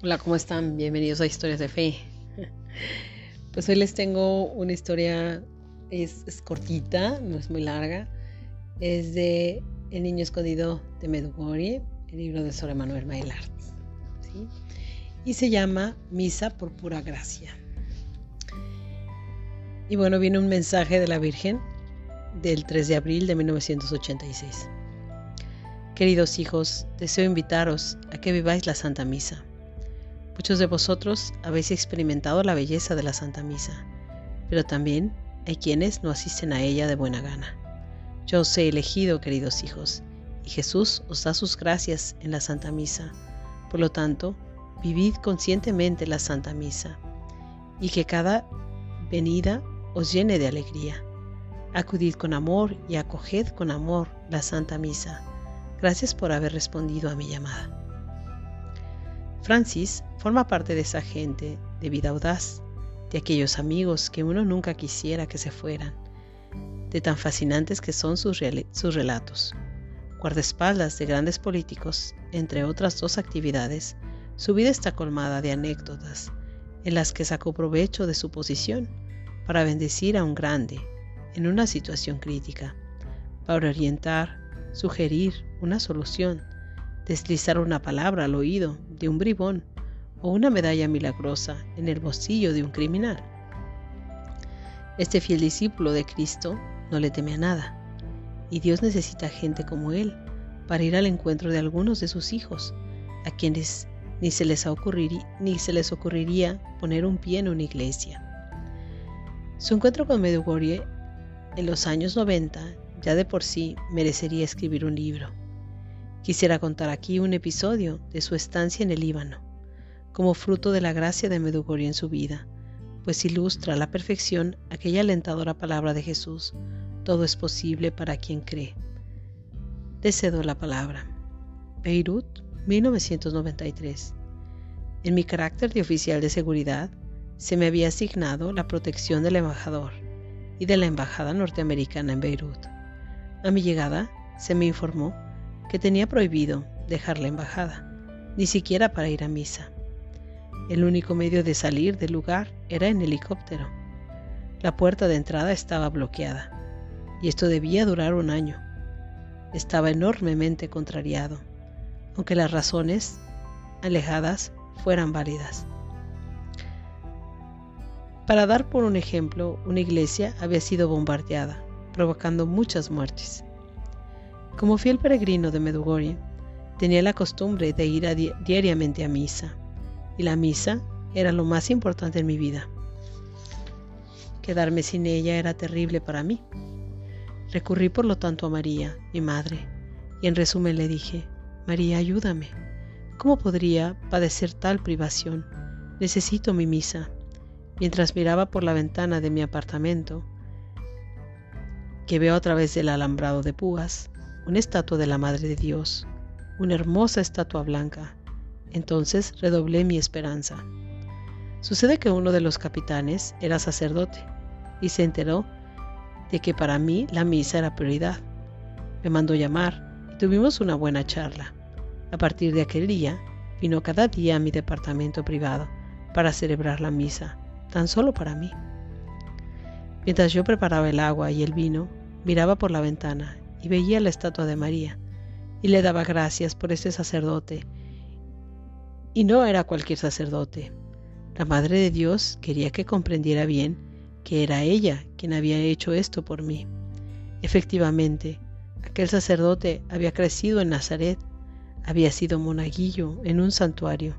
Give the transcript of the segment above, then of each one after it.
Hola, ¿cómo están? Bienvenidos a Historias de Fe. Pues hoy les tengo una historia, es, cortita, no es muy larga. Es de El niño escondido de Medugori, el libro de Sor Manuel Maillard. Y se llama Misa por pura gracia. Y bueno, viene un mensaje de la Virgen del 3 de abril de 1986. Queridos hijos, deseo invitaros a que viváis la Santa Misa Muchos de vosotros habéis experimentado la belleza de la Santa Misa, pero también hay quienes no asisten a ella de buena gana. Yo os he elegido, queridos hijos, y Jesús os da sus gracias en la Santa Misa. Por lo tanto, vivid conscientemente la Santa Misa, y que cada venida os llene de alegría. Acudid con amor y acoged con amor la Santa Misa. Gracias por haber respondido a mi llamada. Francis forma parte de esa gente de vida audaz, de aquellos amigos que uno nunca quisiera que se fueran, de tan fascinantes que son sus, sus relatos. Guardaespaldas de grandes políticos, entre otras dos actividades, su vida está colmada de anécdotas en las que sacó provecho de su posición para bendecir a un grande en una situación crítica, para orientar, sugerir una solución, deslizar una palabra al oído de un bribón o una medalla milagrosa en el bolsillo de un criminal. Este fiel discípulo de Cristo no le teme a nada, y Dios necesita gente como él para ir al encuentro de algunos de sus hijos, a quienes ni se les, ni se les ocurriría poner un pie en una iglesia. Su encuentro con Medjugorje en los años 90 ya de por sí merecería escribir un libro. Quisiera contar aquí un episodio de su estancia en el Líbano, como fruto de la gracia de Medugori en su vida, pues ilustra a la perfección aquella alentadora palabra de Jesús, todo es posible para quien cree. Decedo la palabra. Beirut, 1993. En mi carácter de oficial de seguridad, se me había asignado la protección del embajador y de la embajada norteamericana en Beirut. A mi llegada, se me informó que tenía prohibido dejar la embajada, ni siquiera para ir a misa. El único medio de salir del lugar era en helicóptero. La puerta de entrada estaba bloqueada, y esto debía durar un año. Estaba enormemente contrariado, aunque las razones alejadas fueran válidas. Para dar por un ejemplo, una iglesia había sido bombardeada, provocando muchas muertes. Como fiel peregrino de Medugorje, tenía la costumbre de ir diariamente a misa y la misa era lo más importante en mi vida. Quedarme sin ella era terrible para mí. Recurrí por lo tanto a María, mi madre, y en resumen le dije, María, ayúdame. ¿Cómo podría padecer tal privación? Necesito mi misa. Mientras miraba por la ventana de mi apartamento, que veo a través del alambrado de púas, una estatua de la Madre de Dios, una hermosa estatua blanca, entonces redoblé mi esperanza. Sucede que uno de los capitanes era sacerdote y se enteró de que para mí la misa era prioridad. Me mandó llamar y tuvimos una buena charla. A partir de aquel día, vino cada día a mi departamento privado para celebrar la misa, tan solo para mí. Mientras yo preparaba el agua y el vino, miraba por la ventana y veía la estatua de María, y le daba gracias por ese sacerdote y no era cualquier sacerdote. La Madre de Dios quería que comprendiera bien que era ella quien había hecho esto por mí. Efectivamente, aquel sacerdote había crecido en Nazaret, había sido monaguillo en un santuario,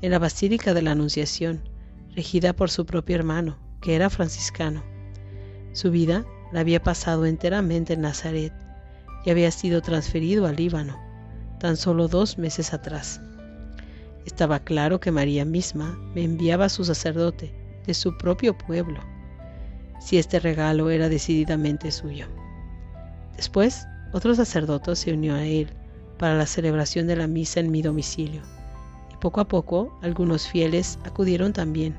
en la Basílica de la Anunciación, regida por su propio hermano, que era franciscano. Su vida la había pasado enteramente en Nazaret y había sido transferido al Líbano, tan solo dos meses atrás. Estaba claro que María misma me enviaba a su sacerdote de su propio pueblo, si este regalo era decididamente suyo. Después, otro sacerdote se unió a él para la celebración de la misa en mi domicilio, y poco a poco algunos fieles acudieron también.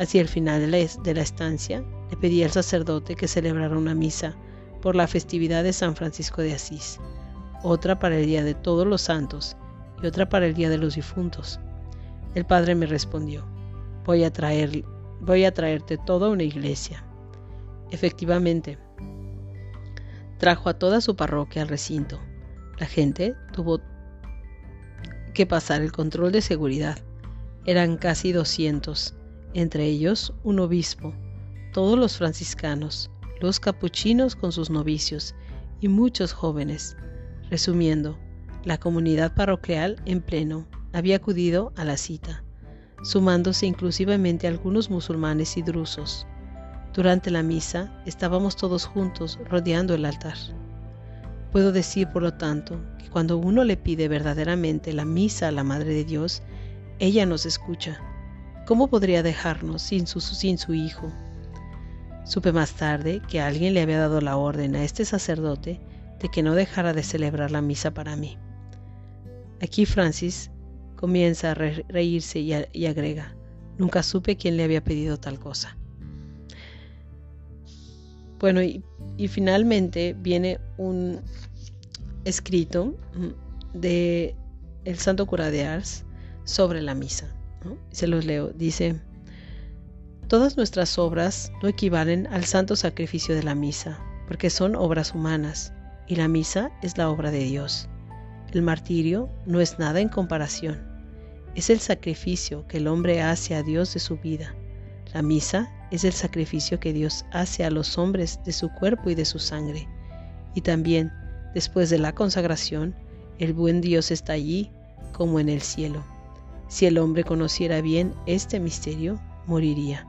Hacia el final de la, estancia, le pedí al sacerdote que celebrara una misa por la festividad de San Francisco de Asís, otra para el Día de Todos los Santos, y otra para el Día de los Difuntos. El padre me respondió, voy a, traer, voy a traerte toda una iglesia. Efectivamente, trajo a toda su parroquia al recinto. La gente tuvo que pasar el control de seguridad. Eran casi 200, entre ellos un obispo, todos los franciscanos, los capuchinos con sus novicios y muchos jóvenes. Resumiendo, la comunidad parroquial en pleno había acudido a la cita, sumándose inclusivamente algunos musulmanes y drusos. Durante la misa estábamos todos juntos rodeando el altar. Puedo decir, por lo tanto, que cuando uno le pide verdaderamente la misa a la Madre de Dios, ella nos escucha. ¿Cómo podría dejarnos sin su, sin su Hijo? Supe más tarde que alguien le había dado la orden a este sacerdote de que no dejara de celebrar la misa para mí. Aquí Francis comienza a reírse y, agrega, nunca supe quién le había pedido tal cosa. Bueno, y, finalmente viene un escrito mm, de el santo cura de Ars sobre la misa. Se los leo. Dice, todas nuestras obras no equivalen al santo sacrificio de la misa, porque son obras humanas, y la misa es la obra de Dios. El martirio no es nada en comparación es el sacrificio que el hombre hace a Dios de su vida. La misa es el sacrificio que Dios hace a los hombres de su cuerpo y de su sangre. Y también, después de la consagración, el buen Dios está allí como en el cielo. Si el hombre conociera bien este misterio, moriría.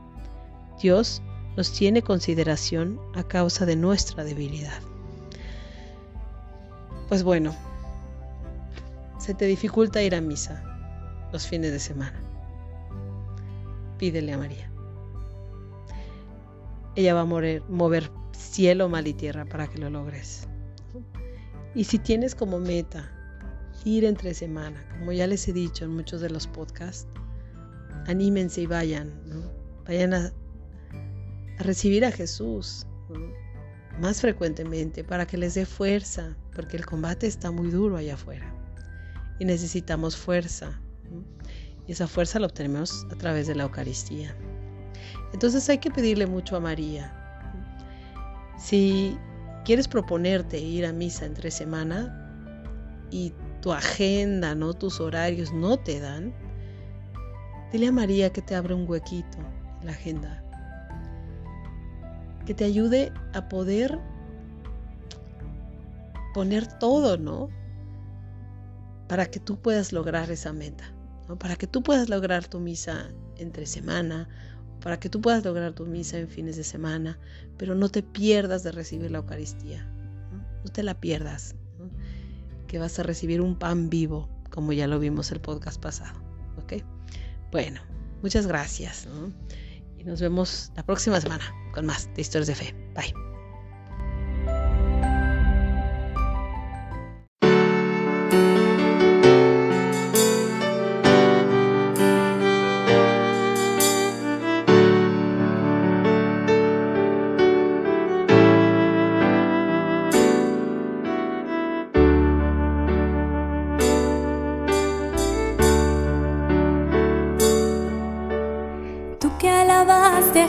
Dios nos tiene consideración a causa de nuestra debilidad. Pues bueno, se te dificulta ir a misa los fines de semana. Pídele a María. Ella va a mover, mover cielo, mal y tierra para que lo logres. Y si tienes como meta ir entre semana, como ya les he dicho en muchos de los podcasts, anímense y vayan, vayan a, recibir a Jesús más frecuentemente para que les dé fuerza, porque el combate está muy duro allá afuera y necesitamos fuerza y esa fuerza la obtenemos a través de la Eucaristía. Entonces hay que pedirle mucho a María. Si quieres proponerte ir a misa entre semana y tu agenda, ¿no? tus horarios no te dan, dile a María que te abra un huequito en la agenda. Que te ayude a poder poner todo, ¿no? Para que tú puedas lograr esa meta para que tú puedas lograr tu misa entre semana, para que tú puedas lograr tu misa en fines de semana, pero no te pierdas de recibir la Eucaristía, no, te la pierdas, que vas a recibir un pan vivo, como ya lo vimos el podcast pasado. ¿ok? Bueno, muchas gracias nos vemos la próxima semana con más de historias de fe. Bye.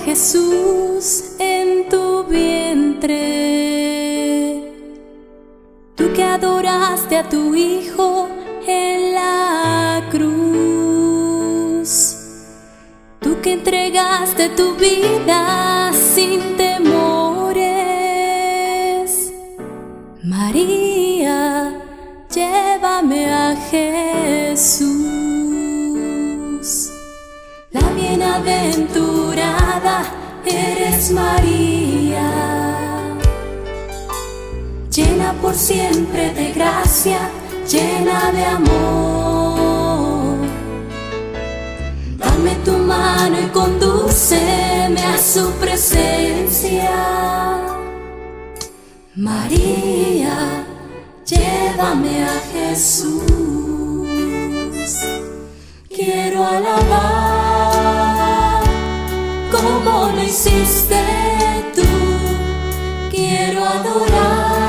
Jesús en tu vientre. Tú que adoraste a tu Hijo en la cruz. Tú que entregaste tu vida sin temores. María, llévame a Jesús. La bienaventurada eres María, llena por siempre de gracia, llena de amor. Dame tu mano y condúceme a su presencia. María, llévame a Jesús. Quiero alabar hiciste tú, quiero adorar.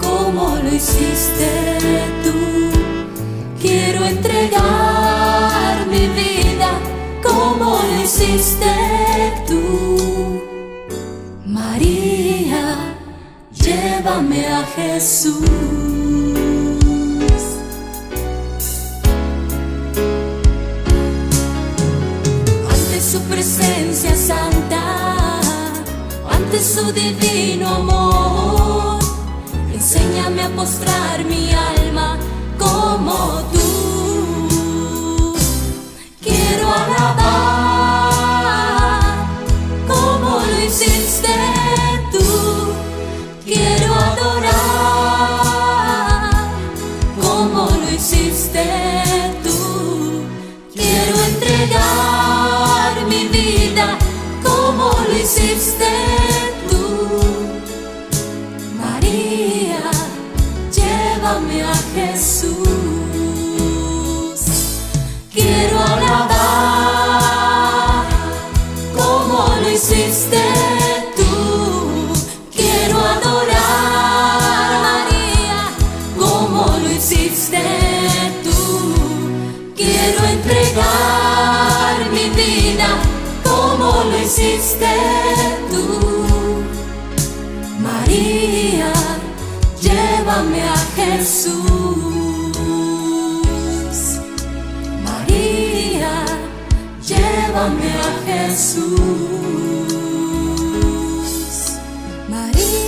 Como lo hiciste tú, quiero entregar mi vida. Como lo hiciste tú, María, llévame a Jesús. de su divino amor. Enséñame a postrar mi alma como hiciste tú, María, llévame a Jesús. María, llévame a Jesús. María.